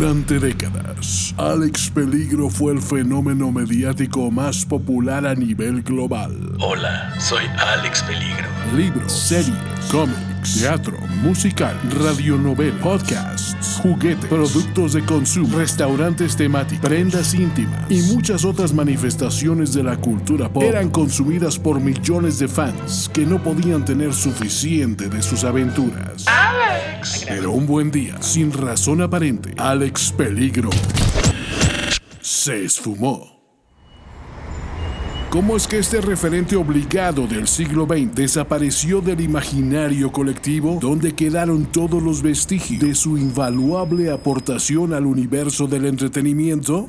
Durante décadas, Alex Peligro fue el fenómeno mediático más popular a nivel global. Hola, soy Alex Peligro. Libros, series, cómics, teatro, musical, radionovela, podcasts, juguetes, productos de consumo, restaurantes temáticos, prendas íntimas y muchas otras manifestaciones de la cultura pop eran consumidas por millones de fans que no podían tener suficiente de sus aventuras. Pero un buen día, sin razón aparente, Alex Peligro se esfumó. ¿Cómo es que este referente obligado del siglo XX desapareció del imaginario colectivo donde quedaron todos los vestigios de su invaluable aportación al universo del entretenimiento?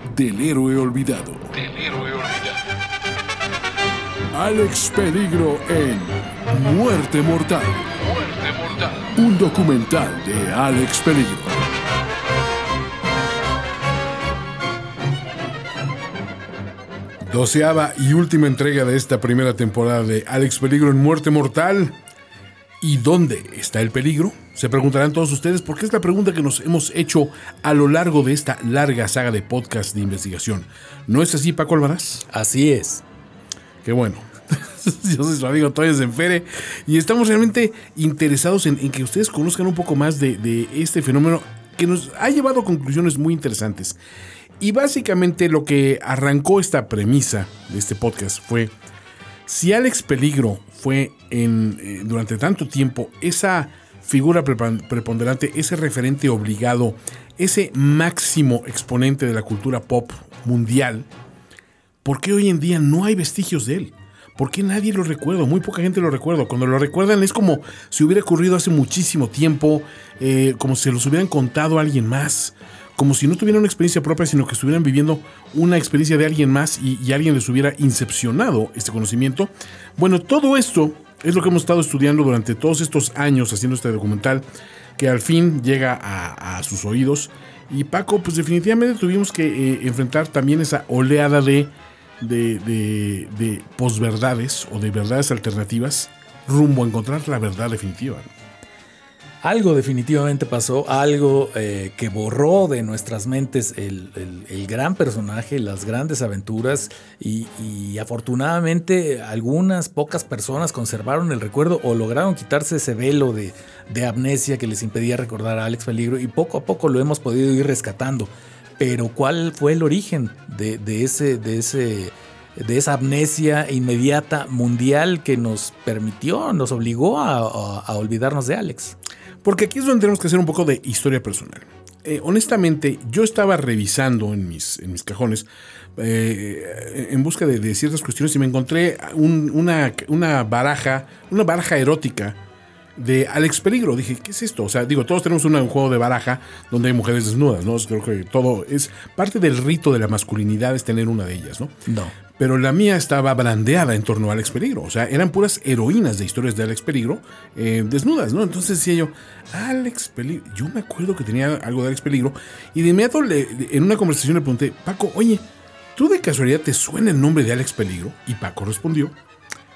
del héroe olvidado. Del héroe olvidado. Alex Peligro en Muerte Mortal, Muerte mortal. un documental de Alex Peligro. Doceava y última entrega de esta primera temporada de Alex Peligro en Muerte Mortal. ¿Y dónde está el peligro? Se preguntarán todos ustedes porque es la pregunta que nos hemos hecho a lo largo de esta larga saga de podcast de investigación. ¿No es así, Paco Almaraz? Así es. Qué bueno. Yo soy su amigo Toyo Senfere y estamos realmente interesados en, en que ustedes conozcan un poco más de, de este fenómeno que nos ha llevado a conclusiones muy interesantes. Y básicamente lo que arrancó esta premisa de este podcast fue si Alex Peligro fue en, eh, durante tanto tiempo esa figura preponderante, ese referente obligado, ese máximo exponente de la cultura pop mundial, ¿por qué hoy en día no hay vestigios de él? ¿Por qué nadie lo recuerda? Muy poca gente lo recuerda. Cuando lo recuerdan es como si hubiera ocurrido hace muchísimo tiempo, eh, como si se los hubieran contado a alguien más, como si no tuvieran una experiencia propia, sino que estuvieran viviendo una experiencia de alguien más y, y alguien les hubiera incepcionado este conocimiento. Bueno, todo esto es lo que hemos estado estudiando durante todos estos años haciendo este documental, que al fin llega a, sus oídos. Y Paco, pues definitivamente tuvimos que eh, enfrentar también esa oleada de de, de, de posverdades o de verdades alternativas rumbo a encontrar la verdad definitiva. Algo definitivamente pasó, algo eh, que borró de nuestras mentes el, el- gran personaje, las grandes aventuras y, afortunadamente algunas pocas personas conservaron el recuerdo o lograron quitarse ese velo de, de amnesia que les impedía recordar a Alex Peligro y poco a poco lo hemos podido ir rescatando. Pero ¿cuál fue el origen de, de ese, de ese de esa amnesia inmediata mundial que nos permitió, nos obligó a- a olvidarnos de Alex. Porque aquí es donde tenemos que hacer un poco de historia personal. Eh, honestamente, yo estaba revisando en mis, en mis cajones eh, en busca de, ciertas cuestiones y me encontré un- una, una baraja, una baraja erótica de Alex Peligro. Dije, ¿qué es esto? O sea, digo, todos tenemos un juego de baraja donde hay mujeres desnudas, ¿no? Creo que todo es parte del rito de la masculinidad es tener una de ellas, ¿no? No. Pero la mía estaba brandeada en torno a Alex Peligro. O sea, eran puras heroínas de historias de Alex Peligro eh, desnudas, ¿no? Entonces decía yo, Alex Peligro. Yo me acuerdo que tenía algo de Alex Peligro. Y de inmediato en una conversación le pregunté, Paco, oye, ¿tú de casualidad te suena el nombre de Alex Peligro? Y Paco respondió,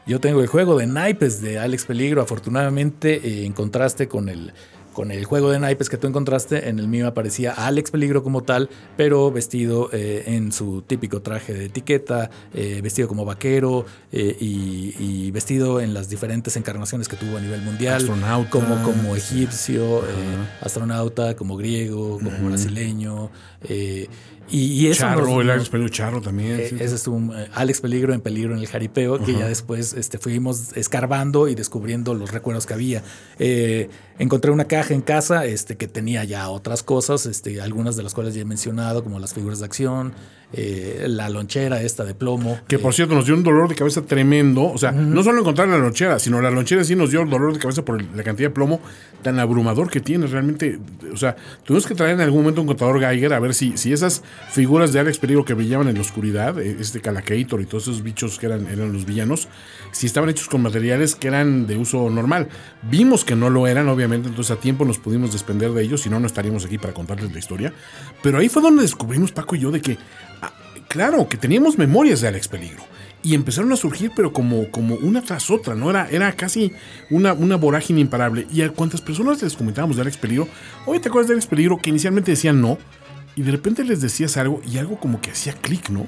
Yo tengo el juego de naipes de Alex Peligro. Afortunadamente, eh, en contraste con el, con el juego de naipes que tú encontraste, en el mío aparecía Alex Peligro como tal, pero vestido eh, en su típico traje de etiqueta, eh, vestido como vaquero eh, y, y vestido en las diferentes encarnaciones que tuvo a nivel mundial. Astronauta. Como, como egipcio, eh, astronauta, como griego, como brasileño. Eh, y, y eso Charro, nos- el Alex Peligro Charro también. eh, sí. Ese es un eh, Alex Peligro en Peligro en el Jaripeo, que ya después este, fuimos escarbando y descubriendo los recuerdos que había. Eh, encontré una caja en casa este, que tenía ya otras cosas, este, algunas de las cuales ya he mencionado, como las figuras de acción, eh, la lonchera esta de plomo. Que por cierto nos dio un dolor de cabeza tremendo. O sea, no solo encontrar la lonchera, sino la lonchera sí nos dio dolor de cabeza por la cantidad de plomo tan abrumador que tiene realmente. O sea, tuvimos que traer en algún momento un contador Geiger a ver si, si esas figuras de Alex Peligro que brillaban en la oscuridad, eh, este Calacator y todos esos bichos que eran, eran los villanos, si estaban hechos con materiales que eran de uso normal. Vimos que no lo eran, obviamente, entonces a tiempo nos pudimos desprender de ellos, si no, no estaríamos aquí para contarles la historia. Pero ahí fue donde descubrimos, Paco y yo, de que, ah, claro, que teníamos memorias de Alex Peligro y empezaron a surgir, pero como, como una tras otra, ¿no? Era, era casi una, una vorágine imparable. Y a cuántas personas les comentábamos de Alex Peligro, oye, ¿te acuerdas de Alex Peligro? Que inicialmente decían no, y de repente les decías algo y algo como que hacía clic, ¿no?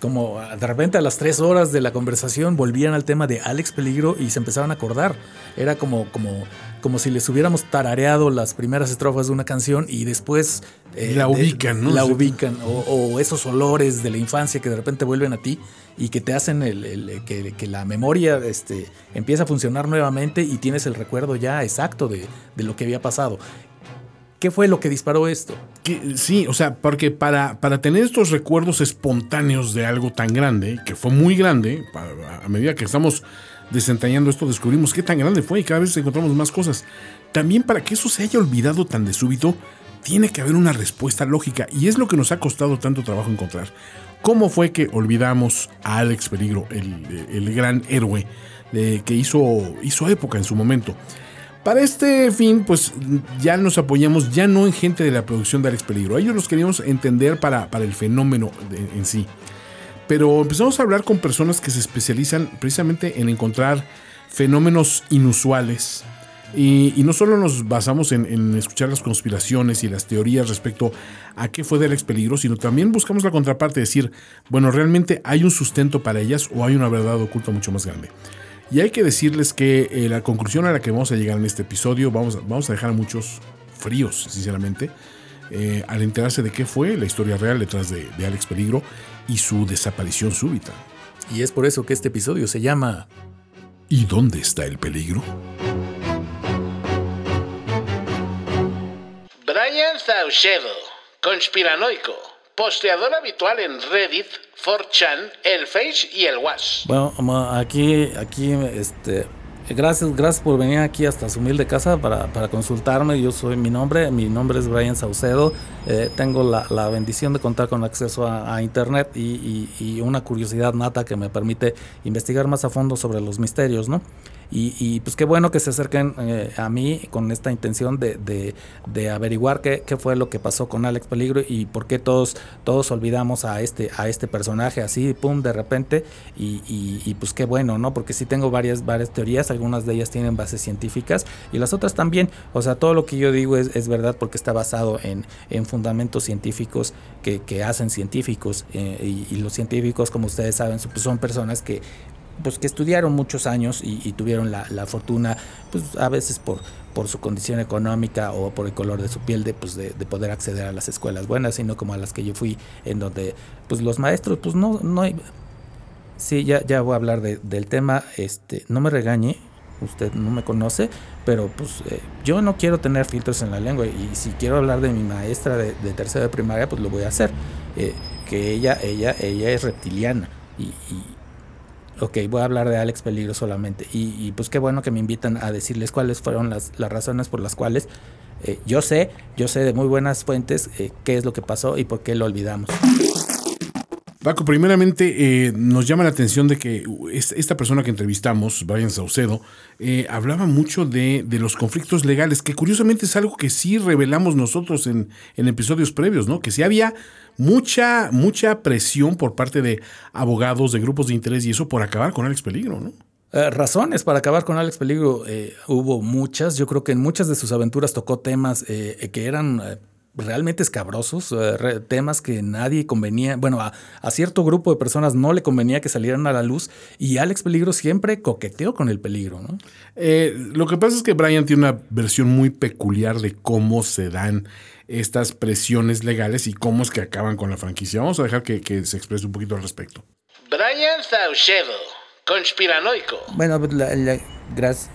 Como ah, de repente a las tres horas de la conversación volvían al tema de Alex Peligro y se empezaban a acordar. Era como, como, como si les hubiéramos tarareado las primeras estrofas de una canción y después... eh, La ubican, ¿no? La ubican. O, o esos olores de la infancia que de repente vuelven a ti y que te hacen el, el- que, que la memoria este, empieza a funcionar nuevamente y tienes el recuerdo ya exacto de, de lo que había pasado. ¿Qué fue lo que disparó esto? Sí, o sea, porque para, para tener estos recuerdos espontáneos de algo tan grande, que fue muy grande, a medida que estamos desentrañando esto, descubrimos qué tan grande fue y cada vez encontramos más cosas. También para que eso se haya olvidado tan de súbito, tiene que haber una respuesta lógica y es lo que nos ha costado tanto trabajo encontrar. ¿Cómo fue que olvidamos a Alex Peligro, el, el gran héroe de- que hizo, hizo época en su momento? Para este fin, pues ya nos apoyamos ya no en gente de la producción de Alex Peligro. Ellos los queríamos entender para, para el fenómeno en sí. Pero empezamos a hablar con personas que se especializan precisamente en encontrar fenómenos inusuales. Y, no solo nos basamos en, en escuchar las conspiraciones y las teorías respecto a qué fue de Alex Peligro, sino también buscamos la contraparte, decir, bueno, realmente hay un sustento para ellas o hay una verdad oculta mucho más grande. Y hay que decirles que eh, la conclusión a la que vamos a llegar en este episodio, vamos, a- vamos a dejar a muchos fríos, sinceramente, eh, al enterarse de qué fue la historia real detrás de, de Alex Peligro y su desaparición súbita. Y es por eso que este episodio se llama ¿Y dónde está el peligro? Brian Saucedo, conspiranoico, posteador habitual en Reddit, 4chan, el Face y el Was. Bueno, aquí, aquí, este, gracias, gracias por venir aquí hasta su humilde casa para, para consultarme. Yo soy mi nombre, mi nombre es Brian Saucedo. Eh, tengo la, la bendición de contar con acceso a, internet y- y una curiosidad nata que me permite investigar más a fondo sobre los misterios, ¿no? Y, y, pues qué bueno que se acerquen eh, a mí con esta intención de, de- averiguar qué, fue lo que pasó con Alex Peligro y por qué todos, todos olvidamos a este, a este personaje así, pum, de repente. Y, pues qué bueno, ¿no? Porque sí tengo varias, varias teorías, algunas de ellas tienen bases científicas y las otras también. O sea, todo lo que yo digo es, verdad porque está basado en, en fundamentos científicos que, hacen científicos. eh, y, los científicos, como ustedes saben, son- pues son personas que pues que estudiaron muchos años y, y tuvieron la, la fortuna, pues a veces por, por su condición económica o por el color de su piel, de, pues, de, de poder acceder a las escuelas buenas, sino como a las que yo fui, en donde pues los maestros, pues no, no hay... Sí, ya, ya voy a hablar de- del tema, este, no me regañe, usted no me conoce, pero pues eh, yo no quiero tener filtros en la lengua y si quiero hablar de mi maestra de, de tercera de primaria, pues lo voy a hacer. Eh, que ella, ella, ella es reptiliana y, y- Ok, voy a hablar de Alex Peligro solamente. Y, pues qué bueno que me invitan a decirles cuáles fueron las, las razones por las cuales eh, yo sé, yo sé de muy buenas fuentes eh, qué es lo que pasó y por qué lo olvidamos. Paco, primeramente eh, nos llama la atención de que es- esta persona que entrevistamos, Brian Saucedo, eh, hablaba mucho de, los conflictos legales, que curiosamente es algo que sí revelamos nosotros en, episodios previos, ¿no? Que sí había mucha, mucha presión por parte de abogados, de grupos de interés y eso por acabar con Alex Peligro, ¿no? Eh, razones para acabar con Alex Peligro hubo muchas. Yo creo que en muchas de sus aventuras tocó temas que eran realmente escabrosos, eh, temas que nadie convenía, bueno, a, a cierto grupo de personas no le convenía que salieran a la luz y Alex Peligro siempre coqueteó con el peligro, ¿no? Eh, lo que pasa es que Brian tiene una versión muy peculiar de cómo se dan estas presiones legales y cómo es que acaban con la franquicia. Vamos a dejar que, que se exprese un poquito al respecto. Brian Saucedo, conspiranoico. Bueno, la, la- gracias.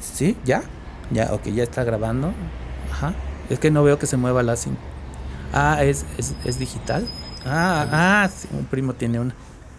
¿Sí? ¿Ya? Ya, ok, ya está grabando. Ajá. Es que no veo que se mueva la cinta. Ah, ¿es, es, digital? Ah, ah, un primo tiene una.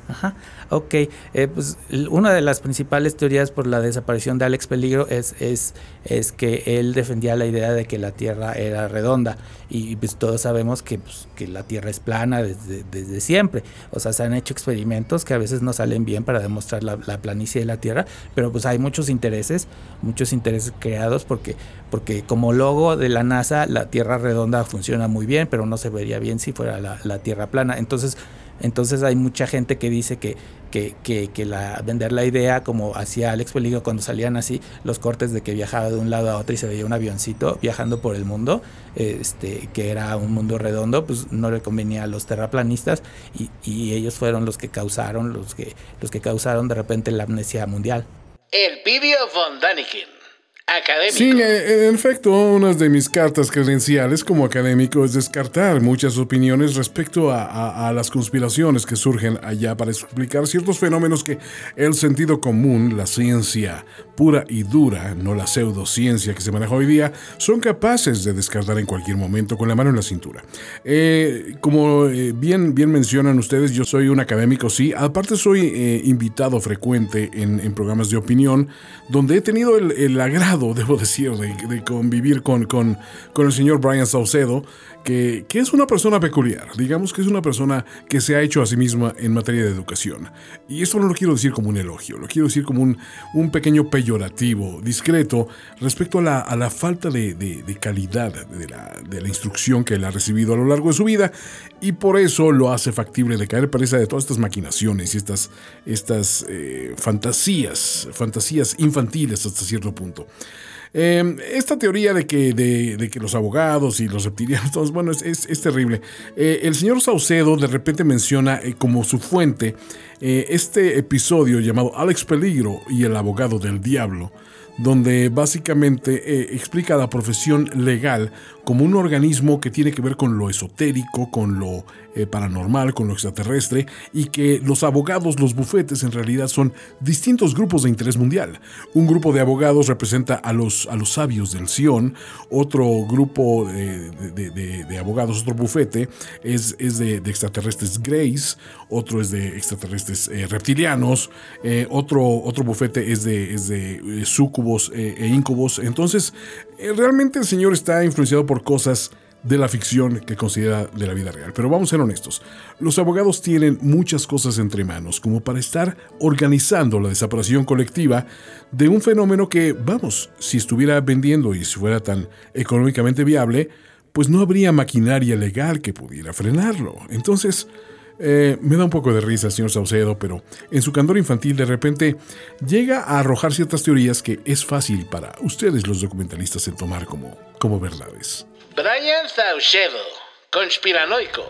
Ajá, ok. Eh, pues una de las principales teorías por la desaparición de Alex Peligro es, es, es que él defendía la idea de que la Tierra era redonda y pues todos sabemos que, pues, que la Tierra es plana desde, desde, siempre. O sea, se han hecho experimentos que a veces no salen bien para demostrar la, la, planicie de la Tierra, pero pues hay muchos intereses, muchos intereses creados porque, porque como logo de la NASA la Tierra redonda funciona muy bien, pero no se vería bien si fuera la, la Tierra plana. Entonces, entonces hay mucha gente que dice que, que, que, la, vender la idea, como hacía Alex Peligro cuando salían así los cortes de que viajaba de un lado a otro y se veía un avioncito viajando por el mundo, este, que era un mundo redondo, pues no le convenía a los terraplanistas y, ellos fueron los que causaron, los que, los que causaron de repente la amnesia mundial. El Pidio von Daniken. Académico. Sí, en efecto, una de mis cartas credenciales como académico es descartar muchas opiniones respecto a, a, las conspiraciones que surgen allá para explicar ciertos fenómenos que el sentido común, la ciencia pura y dura, no la pseudociencia que se maneja hoy día, son capaces de descartar en cualquier momento con la mano en la cintura. Eh, como eh, bien, bien mencionan ustedes, yo soy un académico, sí, aparte soy eh, invitado frecuente en, en, programas de opinión, donde he tenido el, el agrado debo decir, de, de convivir con, con, con, el señor Brian Saucedo, que, es una persona peculiar, digamos que es una persona que se ha hecho a sí misma en materia de educación. Y esto no lo quiero decir como un elogio, lo quiero decir como un, un pequeño peyorativo, discreto, respecto a la, a la falta de, de, de calidad de la, de la, instrucción que él ha recibido a lo largo de su vida, y por eso lo hace factible de caer presa de todas estas maquinaciones y estas, estas eh, fantasías, fantasías infantiles hasta cierto punto. Eh, esta teoría de que, de, que los abogados y los reptilianos, bueno, es, es, terrible. Eh, el señor Saucedo de repente menciona eh, como su fuente eh, este episodio llamado Alex Peligro y el abogado del diablo, donde básicamente explica la profesión legal como un organismo que tiene que ver con lo esotérico, con lo eh, paranormal, con lo extraterrestre, y que los abogados, los bufetes, en realidad son distintos grupos de interés mundial. Un grupo de abogados representa a los, a los sabios del Sion, otro grupo de, de, abogados, otro bufete, es, es de, extraterrestres Grace, otro es de extraterrestres eh, reptilianos, eh, otro, otro bufete es de, es de sucubos e incubos. Entonces, realmente el Señor está influenciado por cosas de la ficción que considera de la vida real. Pero vamos a ser honestos, los abogados tienen muchas cosas entre manos como para estar organizando la desaparición colectiva de un fenómeno que, vamos, si estuviera vendiendo y si fuera tan económicamente viable, pues no habría maquinaria legal que pudiera frenarlo. Entonces, eh, me da un poco de risa, señor Saucedo, pero en su candor infantil de repente llega a arrojar ciertas teorías que es fácil para ustedes los documentalistas en tomar como, como verdades. Brian Saucedo, conspiranoico.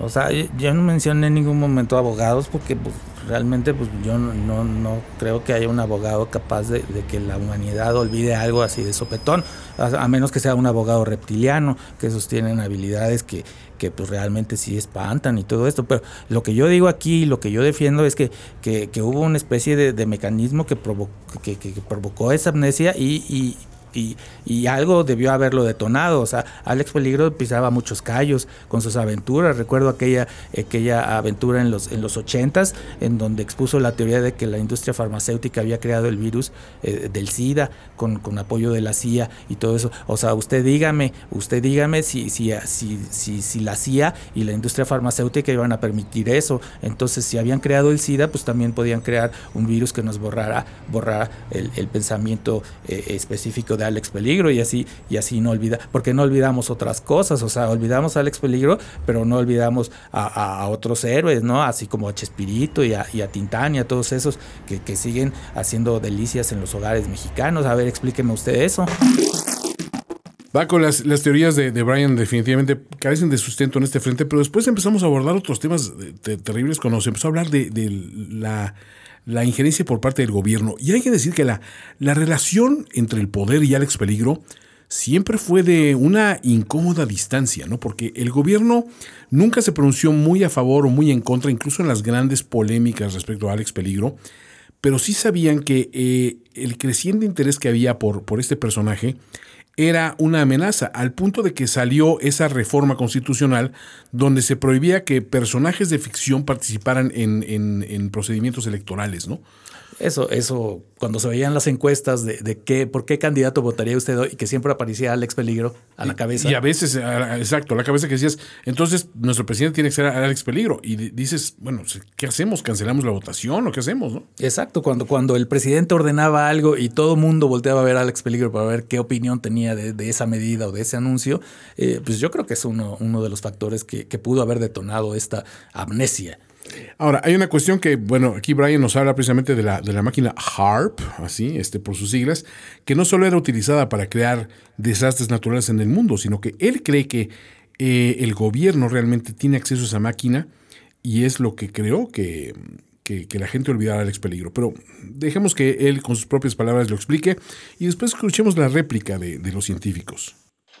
O sea, yo no mencioné en ningún momento abogados porque pues, realmente pues, yo no, no, no, creo que haya un abogado capaz de, de, que la humanidad olvide algo así de sopetón, a, a, menos que sea un abogado reptiliano, que esos tienen habilidades que, que pues realmente sí espantan y todo esto. Pero lo que yo digo aquí, lo que yo defiendo es que, que, que hubo una especie de, mecanismo que, provo que, provocó esa amnesia y y, algo debió haberlo detonado. O sea, Alex Peligro pisaba muchos callos con sus aventuras. Recuerdo aquella, aquella aventura en los, en los 80s, en donde expuso la teoría de que la industria farmacéutica había creado el virus eh, del SIDA con, con, apoyo de la CIA y todo eso. O sea, usted dígame, usted dígame si, si, si, si, la CIA y la industria farmacéutica iban a permitir eso. Entonces, si habían creado el SIDA, pues también podían crear un virus que nos borrara, borrara el, el pensamiento eh, específico de Alex Peligro y así y así no olvida porque no olvidamos otras cosas o sea olvidamos a Alex Peligro pero no olvidamos a, otros héroes no así como a Chespirito y a, y Tintán y a todos esos que, siguen haciendo delicias en los hogares mexicanos. A ver explíqueme usted eso. Va con las, las teorías de, Brian, definitivamente carecen de sustento en este frente, pero después empezamos a abordar otros temas terribles cuando se empezó a hablar de, la, la, injerencia por parte del gobierno. Y hay que decir que la, la relación entre el poder y Alex Peligro siempre fue de una incómoda distancia, ¿no? Porque el gobierno nunca se pronunció muy a favor o muy en contra, incluso en las grandes polémicas respecto a Alex Peligro, pero sí sabían que eh, el creciente interés que había por, por este personaje era una amenaza, al punto de que salió esa reforma constitucional donde se prohibía que personajes de ficción participaran en, en- en procedimientos electorales, ¿no? Eso, eso, cuando se veían las encuestas de, de qué, por qué candidato votaría usted hoy, y que siempre aparecía Alex Peligro a la cabeza. Y a veces, a- exacto, a la cabeza que decías, entonces nuestro presidente tiene que ser Alex Peligro. Y di- dices, bueno, ¿qué hacemos? ¿Cancelamos la votación o qué hacemos? No? Exacto, cuando, cuando el presidente ordenaba algo y todo el mundo volteaba a ver a Alex Peligro para ver qué opinión tenía de, de esa medida o de ese anuncio, eh, pues yo creo que es uno, uno de los factores que, que pudo haber detonado esta amnesia. Ahora, hay una cuestión que, bueno, aquí Brian nos habla precisamente de la, de la máquina HARP, así, este, por sus siglas, que no solo era utilizada para crear desastres naturales en el mundo, sino que él cree que eh, el gobierno realmente tiene acceso a esa máquina y es lo que creó que, que, que la gente olvidara Alex Peligro. Pero dejemos que él con sus propias palabras lo explique y después escuchemos la réplica de, de los científicos.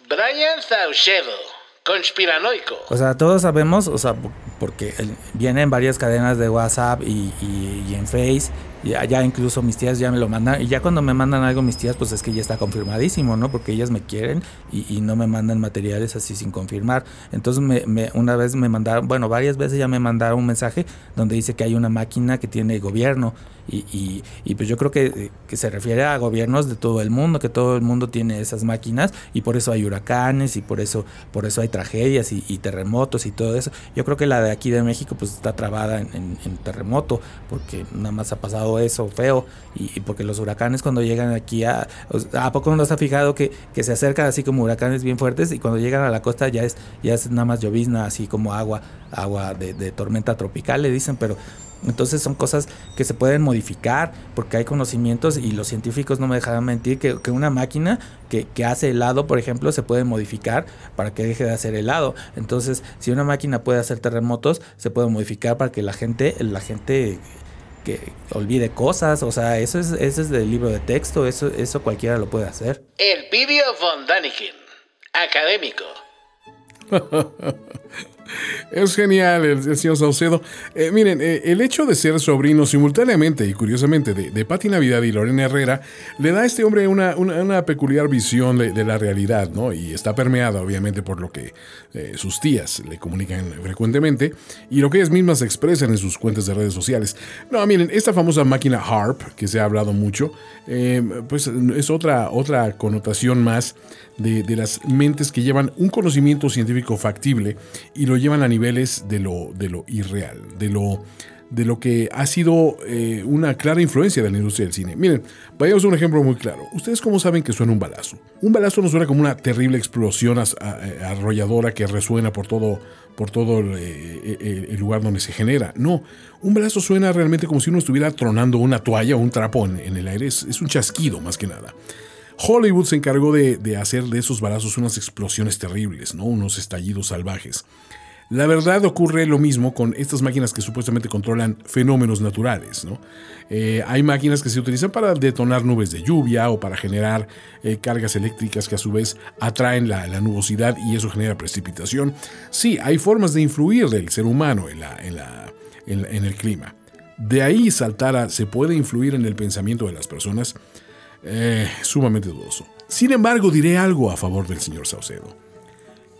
Brian Saucedo, conspiranoico. O sea, todos sabemos, o sea, porque el- viene en varias cadenas de WhatsApp y, y- y en Face, ya, ya incluso mis tías ya me lo mandan, y ya cuando me mandan algo mis tías, pues es que ya está confirmadísimo, ¿no? Porque ellas me quieren y, no me mandan materiales así sin confirmar. Entonces, me, me- una vez me mandaron, bueno, varias veces ya me mandaron un mensaje donde dice que hay una máquina que tiene gobierno, y, y- y pues yo creo que, que se refiere a gobiernos de todo el mundo, que todo el mundo tiene esas máquinas y por eso hay huracanes y por eso, por eso hay tragedias y, y terremotos y todo eso. Yo creo que la de aquí de México pues está trabada en, en- en terremoto porque nada más ha pasado eso feo y, porque los huracanes cuando llegan aquí a... ¿A poco no ha fijado que, que se acercan así como huracanes bien fuertes y cuando llegan a la costa ya es, ya es nada más llovizna, así como agua, agua de, de tormenta tropical le dicen, pero... Entonces son cosas que se pueden modificar porque hay conocimientos y los científicos no me dejarán mentir que, que una máquina que, que hace helado, por ejemplo, se puede modificar para que deje de hacer helado. Entonces, si una máquina puede hacer terremotos, se puede modificar para que la gente, la gente que olvide cosas. O sea, eso es, eso es del libro de texto, eso, eso cualquiera lo puede hacer. El Pidio von Daniken, académico. Es genial el, señor Saucedo. Eh, miren, eh, el hecho de ser sobrino simultáneamente y curiosamente de, de Pati Navidad y Lorena Herrera le da a este hombre una, una- peculiar visión de, la realidad, ¿no? Y está permeada obviamente por lo que eh, sus tías le comunican frecuentemente y lo que ellas mismas expresan en sus cuentas de redes sociales. No, miren, esta famosa máquina HARP, que se ha hablado mucho, pues es otra, otra connotación más de, de las mentes que llevan un conocimiento científico factible y lo llevan a niveles de lo, de lo irreal, de lo, de lo que ha sido eh, una clara influencia de la industria del cine. Miren, vayamos a un ejemplo muy claro. ¿Ustedes cómo saben que suena un balazo? Un balazo no suena como una terrible explosión a- arrolladora que resuena por todo, por todo el, eh, el- lugar donde se genera. No, un balazo suena realmente como si uno estuviera tronando una toalla o un trapo en, el aire. Es un chasquido más que nada. Hollywood se encargó de, de hacer de esos balazos unas explosiones terribles, ¿no? unos estallidos salvajes. La verdad ocurre lo mismo con estas máquinas que supuestamente controlan fenómenos naturales. ¿no? Eh, hay máquinas que se utilizan para detonar nubes de lluvia o para generar eh, cargas eléctricas que a su vez atraen la, la nubosidad y eso genera precipitación. Sí, hay formas de influir del ser humano en, la, en, la- en en el clima. De ahí saltar a se puede influir en el pensamiento de las personas eh, sumamente dudoso. Sin embargo, diré algo a favor del señor Saucedo.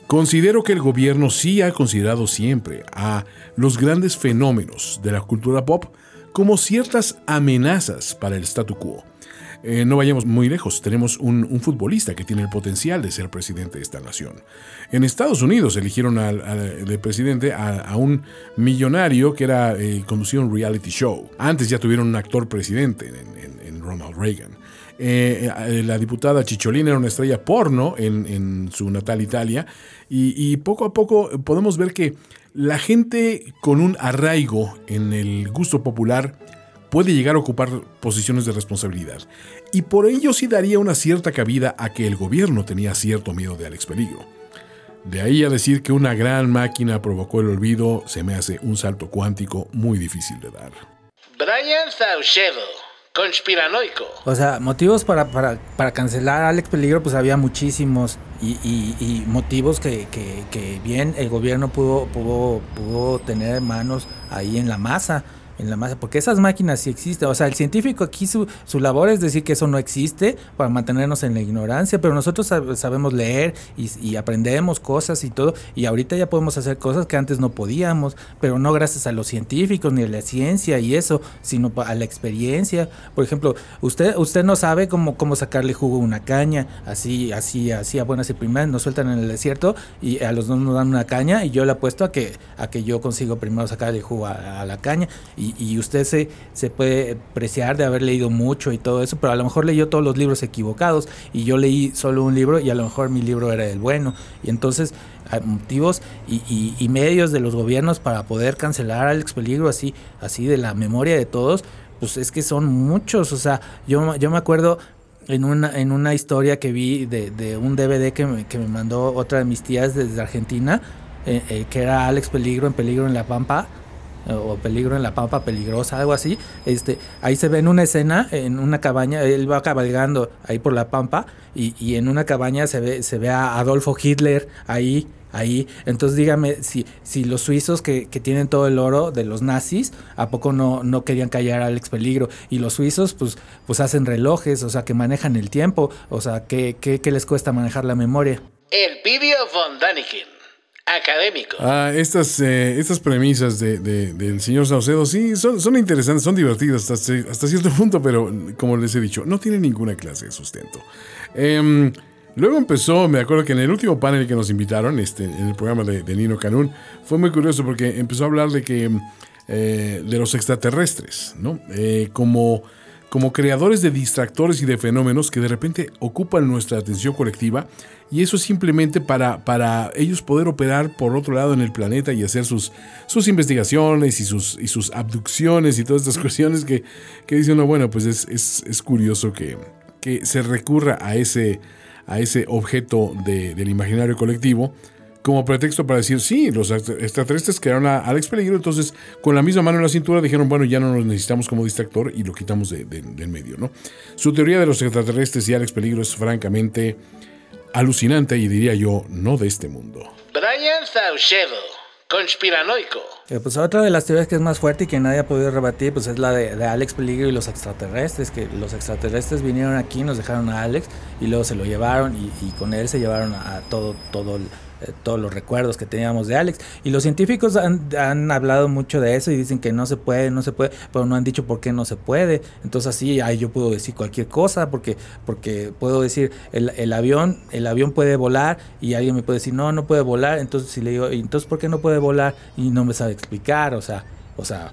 Considero que el gobierno sí ha considerado siempre a los grandes fenómenos de la cultura pop como ciertas amenazas para el statu quo. Eh, no vayamos muy lejos, tenemos un, futbolista que tiene el potencial de ser presidente de esta nación. En Estados Unidos eligieron al, de presidente a, un millonario que era eh, conducía un reality show. Antes ya tuvieron un actor presidente en, en- en Ronald Reagan. Eh, eh, la diputada Chicholina era una estrella porno en, su natal Italia y, poco a poco podemos ver que la gente con un arraigo en el gusto popular puede llegar a ocupar posiciones de responsabilidad. Y por ello sí daría una cierta cabida a que el gobierno tenía cierto miedo de Alex Peligro. De ahí a decir que una gran máquina provocó el olvido, se me hace un salto cuántico muy difícil de dar. Brian Saucedo, conspiranoico. O sea, motivos para, para, para cancelar a Alex Peligro, pues había muchísimos. Y, y- y motivos que, que- que bien el gobierno pudo, pudo, pudo tener manos ahí en la masa. En la masa, porque esas máquinas sí existen. O sea, el científico aquí su, su labor es decir que eso no existe para mantenernos en la ignorancia, pero nosotros sab- sabemos leer y, y aprendemos cosas y todo, y ahorita ya podemos hacer cosas que antes no podíamos, pero no gracias a los científicos ni a la ciencia y eso, sino a la experiencia. Por ejemplo, usted usted no sabe cómo, cómo sacarle jugo a una caña, así, así, así a buenas y primeras, nos sueltan en el desierto y a los dos nos dan una caña y yo le apuesto a que, a que yo consigo primero sacarle jugo a, a la caña y usted se, se puede preciar de haber leído mucho y todo eso, pero a lo mejor leyó todos los libros equivocados y yo leí solo un libro y a lo mejor mi libro era el bueno. Y entonces motivos y, y- medios de los gobiernos para poder cancelar al expeligro así, así de la memoria de todos, pues es que son muchos, o sea, yo, yo me acuerdo en una, en una historia que vi de, de un DVD que me, que me mandó otra de mis tías desde Argentina, eh, eh, que era Alex Peligro en Peligro en la Pampa, o Peligro en la Pampa Peligrosa, algo así. Este, ahí se ve en una escena, en una cabaña, él va cabalgando ahí por la Pampa, y, y en una cabaña se ve, se ve a Adolfo Hitler ahí. Ahí, entonces dígame si, si los suizos que, que tienen todo el oro de los nazis, ¿a poco no, no querían callar al ex peligro? Y los suizos, pues, pues hacen relojes, o sea, que manejan el tiempo, o sea, ¿qué, qué, les cuesta manejar la memoria? El Pidio von Daniken. Académico. Ah, estas, eh, estas premisas de, de- del señor Saucedo sí son, son interesantes, son divertidas hasta, ci- hasta cierto punto, pero como les he dicho, no tiene ninguna clase de sustento. Em, luego empezó, me acuerdo que en el último panel que nos invitaron, este, en el programa de, Nino Canún, fue muy curioso porque empezó a hablar de que eh, de los extraterrestres, ¿no? Eh, como, como creadores de distractores y de fenómenos que de repente ocupan nuestra atención colectiva y eso simplemente para, para ellos poder operar por otro lado en el planeta y hacer sus, sus investigaciones y sus, y sus abducciones y todas estas cuestiones que, que dice uno, bueno, pues es, es, es curioso que, que se recurra a ese, a ese objeto de- del imaginario colectivo como pretexto para decir, sí, los extra- extraterrestres crearon a Alex Peligro, entonces con la misma mano en la cintura dijeron, bueno, ya no nos necesitamos como distractor y lo quitamos de- de- del medio, ¿no? Su teoría de los extraterrestres y Alex Peligro es francamente alucinante y diría yo, no de este mundo. Brian Saucedo. Conspiranoico. Eh, pues otra de las teorías que es más fuerte y que nadie ha podido rebatir, pues es la de, de Alex Peligro y los extraterrestres, que los extraterrestres vinieron aquí, nos dejaron a Alex y luego se lo llevaron y, y con él se llevaron a, a todo, todo el- todos los recuerdos que teníamos de Alex. Y los científicos han, han hablado mucho de eso y dicen que no se puede, no se puede, pero no han dicho por qué no se puede. Entonces así ahí yo puedo decir cualquier cosa, porque, porque puedo decir el, el avión, el avión puede volar y alguien me puede decir no, no puede volar. Entonces si le digo, "¿Y entonces ¿por qué no puede volar? Y no me sabe explicar, o sea, o sea,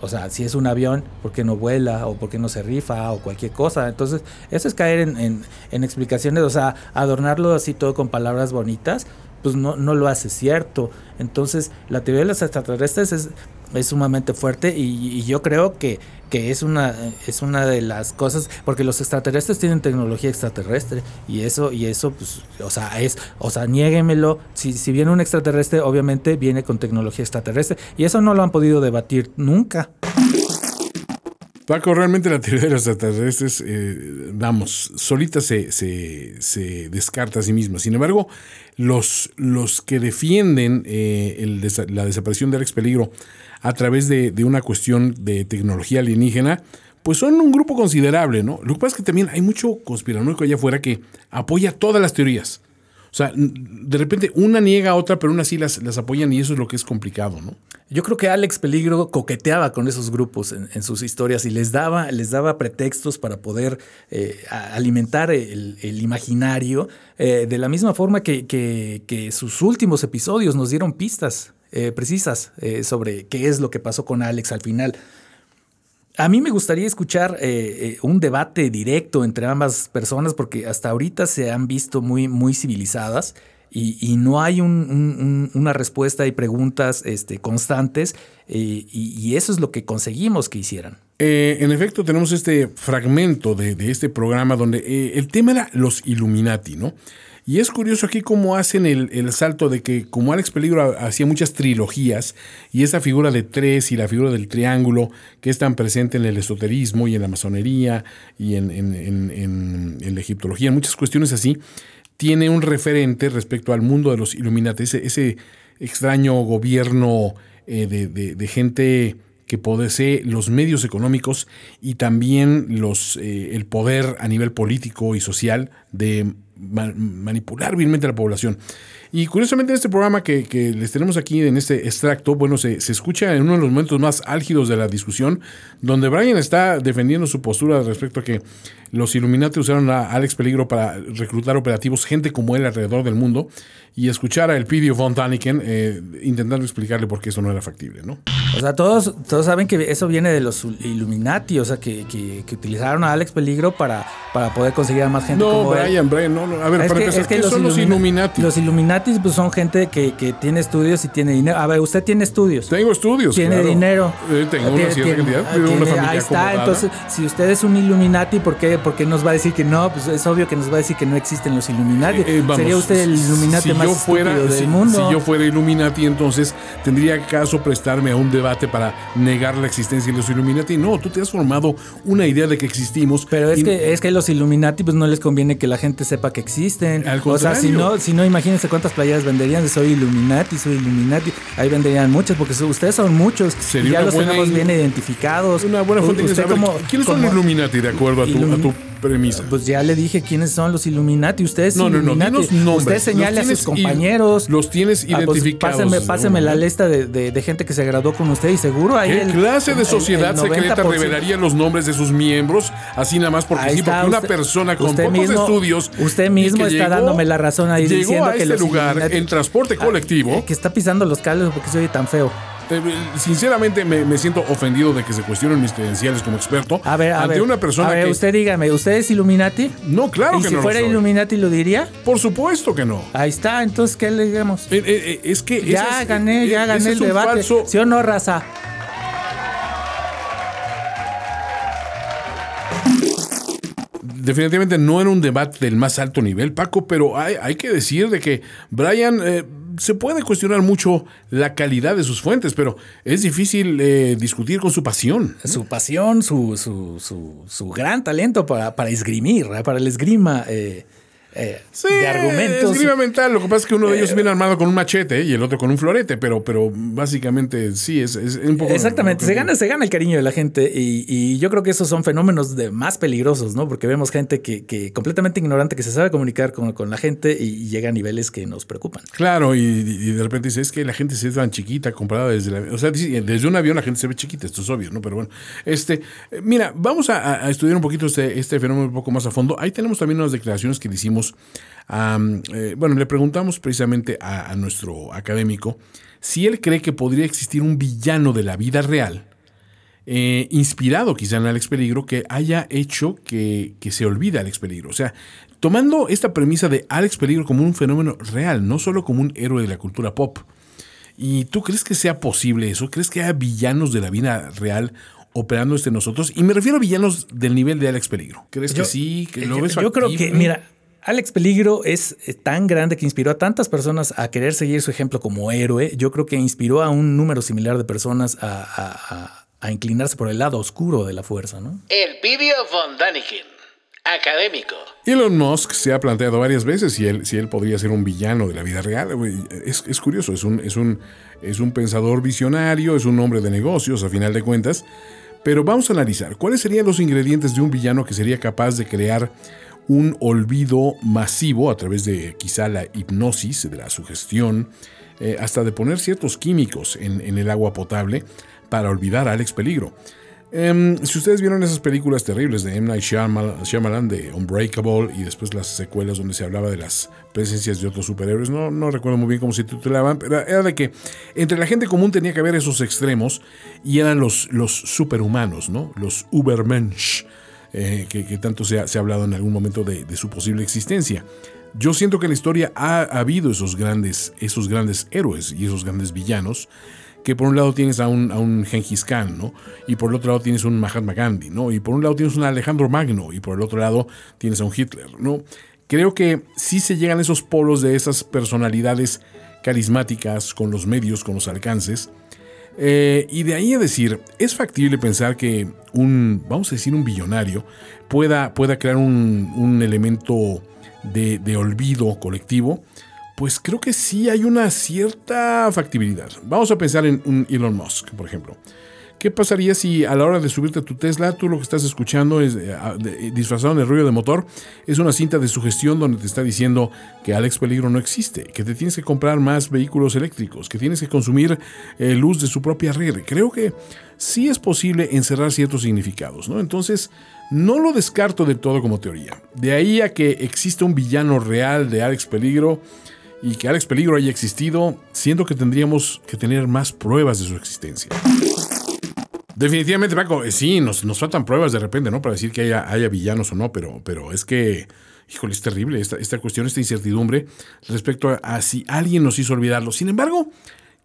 o sea, si es un avión, ¿por qué no vuela? ¿O por qué no se rifa? O cualquier cosa. Entonces, eso es caer en, en- en explicaciones, o sea, adornarlo así todo con palabras bonitas, pues no, no lo hace cierto. Entonces, la teoría de los extraterrestres es, es sumamente fuerte y, yo creo que, que es, una, es una de las cosas, porque los extraterrestres tienen tecnología extraterrestre y eso, y eso, pues, o sea, es, o sea, niéguemelo. Si, si viene un extraterrestre, obviamente viene con tecnología extraterrestre y eso no lo han podido debatir nunca. Paco, realmente la teoría de los extraterrestres, eh, vamos, solita se, se- se descarta a sí misma. Sin embargo, los, los que defienden eh, la desaparición de Alex Peligro a través de, de una cuestión de tecnología alienígena, pues son un grupo considerable, ¿no? Lo que pasa es que también hay mucho conspiranoico allá afuera que apoya todas las teorías. O sea, de repente una niega a otra, pero una sí las, las apoyan y eso es lo que es complicado, ¿no? Yo creo que Alex Peligro coqueteaba con esos grupos en, sus historias y les daba, les daba pretextos para poder eh, alimentar el, imaginario eh, de la misma forma que, que- sus últimos episodios nos dieron pistas eh, precisas sobre qué es lo que pasó con Alex al final. A mí me gustaría escuchar eh, eh, un debate directo entre ambas personas porque hasta ahorita se han visto muy, muy civilizadas y, no hay un- un- un- una respuesta y preguntas este, constantes eh, y, eso es lo que conseguimos que hicieran. En efecto, tenemos este fragmento de, de este programa donde el tema era los Illuminati, ¿no? Y es curioso aquí cómo hacen el, el salto de que como Alex Peligro ha- hacía muchas trilogías y esa figura de tres y la figura del triángulo que es tan presente en el esoterismo y en la masonería y en, en- en- la egiptología, en muchas cuestiones así, tiene un referente respecto al mundo de los Illuminati, ese, extraño gobierno eh, de, de- gente que posee los medios económicos y también los, eh, el poder a nivel político y social de manipular vilmente a la población. Y curiosamente en este programa que, que les tenemos aquí en este extracto, bueno, se, se escucha en uno de los momentos más álgidos de la discusión, donde Brian está defendiendo su postura respecto a que los Illuminati usaron a Alex Peligro para reclutar operativos, gente como él alrededor del mundo, y escuchar a el Pidio von Daniken eh, intentando explicarle por qué eso no era factible, ¿no? O sea, todos, todos saben que eso viene de los Illuminati, o sea, que, que- que utilizaron a Alex Peligro para, para poder conseguir a más gente No, como él. Brian, Brian, no, no. A ver, Es para que, empezar, es que ¿qué los, son los Illumina- Illuminati? Los Illuminatis pues, son gente que, que tiene estudios y tiene dinero. A ver, usted tiene estudios. Tengo estudios. tiene claro. dinero. Eh, tengo una cierta cantidad. una familia Ahí está. acomodada. Entonces, si usted es un Illuminati, ¿por qué, por qué nos va a decir que no? Pues es obvio que nos va a decir que no existen los Illuminati. Eh, eh, vamos, Sería usted el Illuminati si más yo fuera, del si, mundo. si yo fuera Illuminati, entonces tendría acaso prestarme a un debate para negar la existencia de los Illuminati. No, tú te has formado una idea de que existimos. Pero es y- que es que los Illuminati pues no les conviene que la gente sepa que existen. Al o sea, si no, si no, imagínense cuántas playeras venderían de soy Illuminati, soy Illuminati. Ahí venderían muchas porque ustedes son muchos. Sería y ya los tenemos in- bien identificados. una buena fuente de saber como- quiénes son como- Illuminati de acuerdo a tu, a tu premisa. Pues ya le dije quiénes son los Illuminati. Ustedes no, no, no, dinos nombres. Usted señale a sus compañeros. Los tienes Ah, pues, identificados. páseme, la lista de, de- de gente que se graduó con usted y seguro ahí ¿Qué el- clase de el- sociedad el secreta 90%. revelaría los nombres de sus miembros? Así nada más porque Ahí sí, porque una usted- persona con pocos mismo- estudios. usted mismo que está dándome la razón ahí llegó diciendo a que este los lugar en transporte Ah, colectivo. que está pisando los cables porque se oye tan feo. Sinceramente me, me siento ofendido de que se cuestionen mis credenciales como experto A ver, a ante ver. una persona a ver, que usted dígame, ¿usted es Illuminati? no, claro ¿Y que si no fuera lo soy. Illuminati lo diría? Por supuesto que no. Ahí está, entonces, ¿qué le digamos? Eh, eh, eh, es que ya es- gané, ya gané el un debate. falso- ¿Sí o no, raza? definitivamente no era un debate del más alto nivel, Paco, pero hay, hay que decir de que Brian eh, se puede cuestionar mucho la calidad de sus fuentes, pero es difícil eh, discutir con su pasión. Su pasión, su, su, su, su gran talento para, para esgrimir, ¿eh? para el esgrima eh, eh, Sí, de argumentos. esgrima mental. Lo que pasa es que uno de ellos viene armado con un machete y el otro con un florete, pero, pero básicamente sí, es, es un poco. Exactamente, se gana, se gana el cariño de la gente y, y yo creo que esos son fenómenos de más peligrosos, ¿no? Porque vemos gente que, que completamente ignorante, que se sabe comunicar con, con la gente y, y llega a niveles que nos preocupan. Claro, y, y de repente dice, es que la gente se ve tan chiquita comparada desde la... O sea, desde un avión la gente se ve chiquita, esto es obvio, ¿no? Pero bueno, este, eh, mira, vamos a, a estudiar un poquito este, este fenómeno un poco más a fondo. Ahí tenemos también unas declaraciones que le hicimos, eh, bueno, le preguntamos precisamente a, a nuestro académico si él cree que podría existir un villano de la vida real, eh, inspirado quizá en Alex Peligro, que haya hecho que, que se olvide Alex Peligro. O sea, tomando esta premisa de Alex Peligro como un fenómeno real, no solo como un héroe de la cultura pop. ¿Y tú crees que sea posible eso? ¿Crees que haya villanos de la vida real operando entre nosotros? Y me refiero a villanos del nivel de Alex Peligro. ¿Crees que sí? ¿Que lo yo, ves yo creo que, mira, Alex Peligro es eh, tan grande que inspiró a tantas personas a querer seguir su ejemplo como héroe. Yo creo que inspiró a un número similar de personas a, a- a- a inclinarse por el lado oscuro de la fuerza, ¿no? El Pidio von Daniken, académico. Elon Musk se ha planteado varias veces si él, si él podría ser un villano de la vida real. Es, es curioso, es un, es, un, es un pensador visionario, es un hombre de negocios a final de cuentas. Pero vamos a analizar cuáles serían los ingredientes de un villano que sería capaz de crear un olvido masivo a través de quizá la hipnosis, de la sugestión, eh, hasta de poner ciertos químicos en, el agua potable para olvidar a Alex Peligro. Em, si ustedes vieron esas películas terribles de M. Night Shyamalan, de Unbreakable y después las secuelas donde se hablaba de las presencias de otros superhéroes, no, no recuerdo muy bien cómo se titulaban, pero era de que entre la gente común tenía que haber esos extremos y eran los, los superhumanos, ¿no? Los Ubermensch, eh, que, tanto se ha, hablado en algún momento de, su posible existencia. Yo siento que en la historia ha, ha habido esos grandes, esos grandes héroes y esos grandes villanos que por un lado tienes a un, a un Genghis Khan, ¿no? Y por el otro lado tienes un Mahatma Gandhi, ¿no? Y por un lado tienes un Alejandro Magno y por el otro lado tienes a un Hitler, ¿no? Creo que sí se llegan esos polos de esas personalidades carismáticas con los medios, con los alcances. Eh, y de ahí a decir, es factible pensar que un, vamos a decir, un billonario pueda, pueda crear un, un elemento de, de olvido colectivo pues creo que sí hay una cierta factibilidad. Vamos a pensar en un Elon Musk, por ejemplo. ¿Qué pasaría si a la hora de subirte a tu Tesla, tú lo que estás escuchando es eh, disfrazado de ruido de motor? Es una cinta de sugestión donde te está diciendo que Alex Peligro no existe, que te tienes que comprar más vehículos eléctricos, que tienes que consumir eh, luz de su propia red. Creo que sí es posible encerrar ciertos significados, ¿no? Entonces, no lo descarto del todo como teoría. De ahí a que existe un villano real de Alex Peligro y que Alex Peligro haya existido, siento que tendríamos que tener más pruebas de su existencia. Definitivamente, Paco, eh, sí, nos, nos faltan pruebas de repente, ¿no? Para decir que haya, haya villanos o no, pero, pero es que, híjole, es terrible esta, esta cuestión, esta incertidumbre respecto a, a si alguien nos hizo olvidarlo. Sin embargo,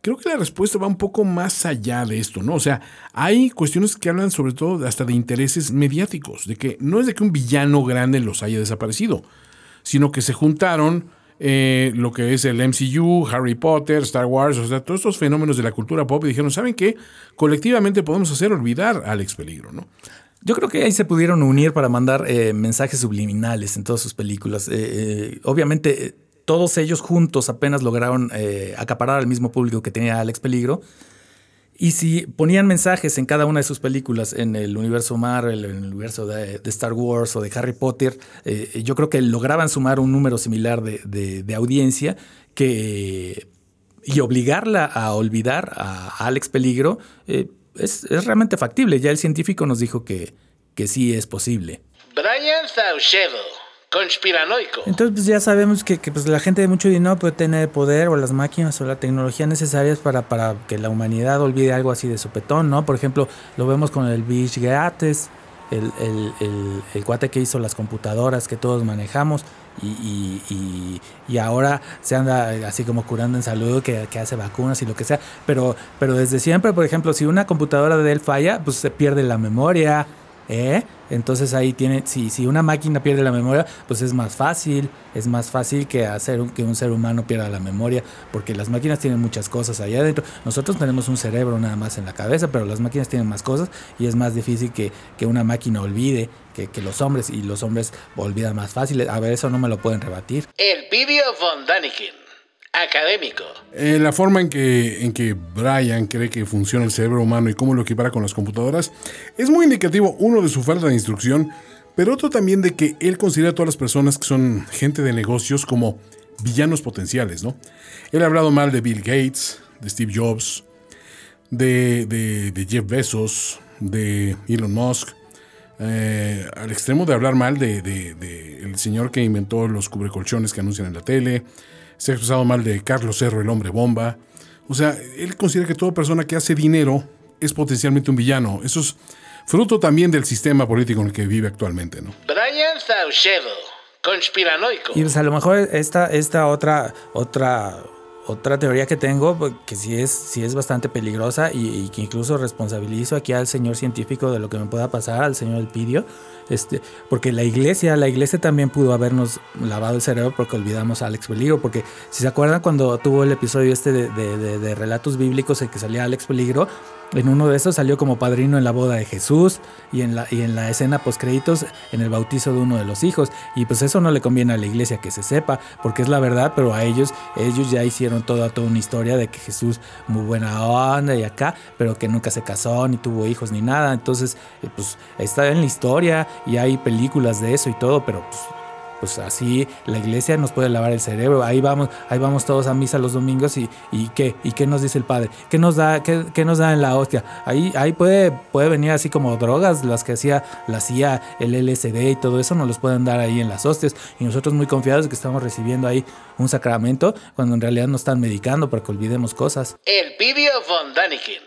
creo que la respuesta va un poco más allá de esto, ¿no? O sea, hay cuestiones que hablan sobre todo hasta de intereses mediáticos, de que no es de que un villano grande los haya desaparecido, sino que se juntaron eh, lo que es el MCU, Harry Potter, Star Wars, o sea, todos estos fenómenos de la cultura pop y dijeron, ¿saben qué? Colectivamente podemos hacer olvidar a Alex Peligro, ¿no? Yo creo que ahí se pudieron unir para mandar eh, mensajes subliminales en todas sus películas. Eh, eh, obviamente, todos ellos juntos apenas lograron acaparar al mismo público que tenía Alex Peligro. Y si ponían mensajes en cada una de sus películas, en el universo Marvel, en el universo de, Star Wars o de Harry Potter, eh, yo creo que lograban sumar un número similar de, de- de audiencia que, y obligarla a olvidar a Alex Peligro eh, es, es realmente factible. Ya el científico nos dijo que, que sí es posible. Brian Saucedo, conspiranoico. Entonces, pues ya sabemos que, que, pues, la gente de mucho dinero puede tener poder o las máquinas o la tecnología necesarias para, para que la humanidad olvide algo así de sopetón, ¿no? Por ejemplo, lo vemos con el Bill Gates, el, el, el, el cuate que hizo las computadoras que todos manejamos y, y, y, y ahora se anda así como curando en salud, que, que hace vacunas y lo que sea. Pero, pero desde siempre, por ejemplo, si una computadora de él falla, pues se pierde la memoria. ¿Eh? Entonces ahí tiene, si, si una máquina pierde la memoria, pues es más fácil, es más fácil que hacer un- que un ser humano pierda la memoria, porque las máquinas tienen muchas cosas allá adentro. Nosotros tenemos un cerebro nada más en la cabeza, pero las máquinas tienen más cosas y es más difícil que, que una máquina olvide que, que los hombres, y los hombres olvidan más fácil. A ver, eso no me lo pueden rebatir. El Pidio von Daniken, académico. Eh, la forma en que, en que Brian cree que funciona el cerebro humano y cómo lo equipara con las computadoras es muy indicativo, uno, de su falta de instrucción, pero otro también de que él considera a todas las personas que son gente de negocios como villanos potenciales, ¿no? Él ha hablado mal de Bill Gates, de Steve Jobs, de, de- Jeff Bezos, de Elon Musk, eh, al extremo de hablar mal de, de- de el señor que inventó los cubrecolchones que anuncian en la tele, se ha expresado mal de Carlos Cerro, el hombre bomba. O sea, él considera que toda persona que hace dinero es potencialmente un villano. Eso es fruto también del sistema político en el que vive actualmente, ¿no? Brian Saucedo, conspiranoico. Y pues a lo mejor esta, esta otra, otra, otra teoría que tengo, pues, que sí es, sí es bastante peligrosa y, y que incluso responsabilizo aquí al señor científico de lo que me pueda pasar, al señor Elpidio, este, porque la iglesia, la iglesia también pudo habernos lavado el cerebro porque olvidamos a Alex Peligro, porque si se acuerdan cuando tuvo el episodio este de, de- de- de relatos bíblicos en que salía Alex Peligro, en uno de esos salió como padrino en la boda de Jesús y en la, y en la escena post créditos en el bautizo de uno de los hijos. Y pues eso no le conviene a la iglesia que se sepa, porque es la verdad, pero a ellos, ellos ya hicieron toda, toda una historia de que Jesús muy buena onda y acá, pero que nunca se casó, ni tuvo hijos, ni nada. Entonces, eh, pues está en la historia y hay películas de eso y todo, pero pues pues así la iglesia nos puede lavar el cerebro. Ahí vamos, ahí vamos todos a misa los domingos y, y qué, y qué nos dice el padre, qué nos da, qué, qué nos da en la hostia. Ahí, ahí puede, puede venir así como drogas, las que hacía la CIA, el LSD y todo eso, nos los pueden dar ahí en las hostias. Y nosotros muy confiados que estamos recibiendo ahí un sacramento, cuando en realidad nos están medicando para que olvidemos cosas. El Pidio von Daniken,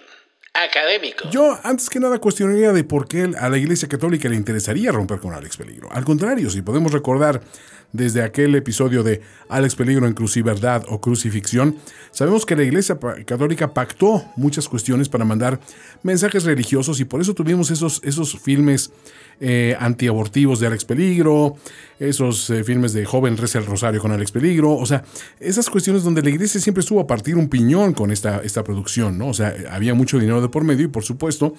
académico. Yo, antes que nada, cuestionaría de por qué a la Iglesia Católica le interesaría romper con Alex Peligro. Al contrario, si podemos recordar desde aquel episodio de Alex Peligro en Cruciverdad o Crucifixión, sabemos que la Iglesia Católica pactó muchas cuestiones para mandar mensajes religiosos y por eso tuvimos esos, esos filmes eh, antiabortivos de Alex Peligro, esos eh, filmes de Joven Reza el Rosario con Alex Peligro, o sea, esas cuestiones donde la iglesia siempre estuvo a partir un piñón con esta, esta producción, ¿no? O sea, había mucho dinero de por medio y por supuesto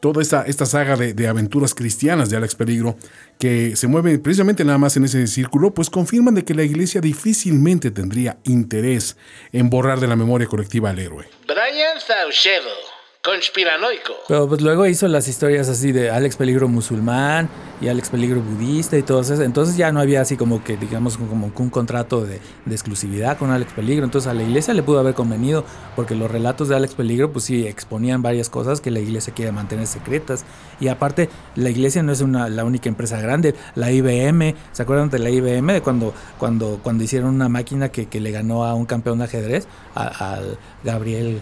toda esta, esta saga de, aventuras cristianas de Alex Peligro que se mueve precisamente nada más en ese círculo, pues confirman de que la iglesia difícilmente tendría interés en borrar de la memoria colectiva al héroe. Brian Saucedo, conspiranoico. Pero pues luego hizo las historias así de Alex Peligro musulmán y Alex Peligro budista y todo eso. Entonces ya no había así como que, digamos, como un contrato de, exclusividad con Alex Peligro. Entonces a la iglesia le pudo haber convenido, porque los relatos de Alex Peligro, pues sí, exponían varias cosas que la iglesia quiere mantener secretas. Y aparte, la iglesia no es una, la única empresa grande. La IBM, ¿se acuerdan de la IBM? De cuando, cuando, cuando hicieron una máquina que, que le ganó a un campeón de ajedrez, al Gabriel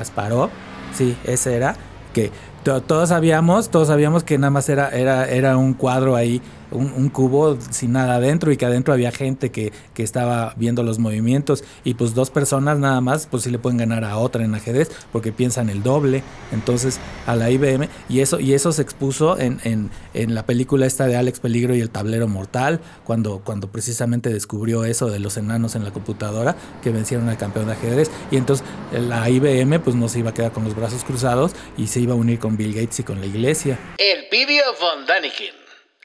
Kasparov, sí, ese era, que to- todos sabíamos, todos sabíamos que nada más era, era, era un cuadro ahí, un, cubo sin nada adentro y que adentro había gente que, que estaba viendo los movimientos y pues dos personas nada más, pues sí le pueden ganar a otra en ajedrez porque piensan el doble, entonces a la IBM y eso, y eso se expuso en, en, en la película esta de Alex Peligro y el tablero mortal, cuando, cuando precisamente descubrió eso de los enanos en la computadora que vencieron al campeón de ajedrez y entonces la IBM pues no se iba a quedar con los brazos cruzados y se iba a unir con Bill Gates y con la iglesia. El Pidio von Daniken.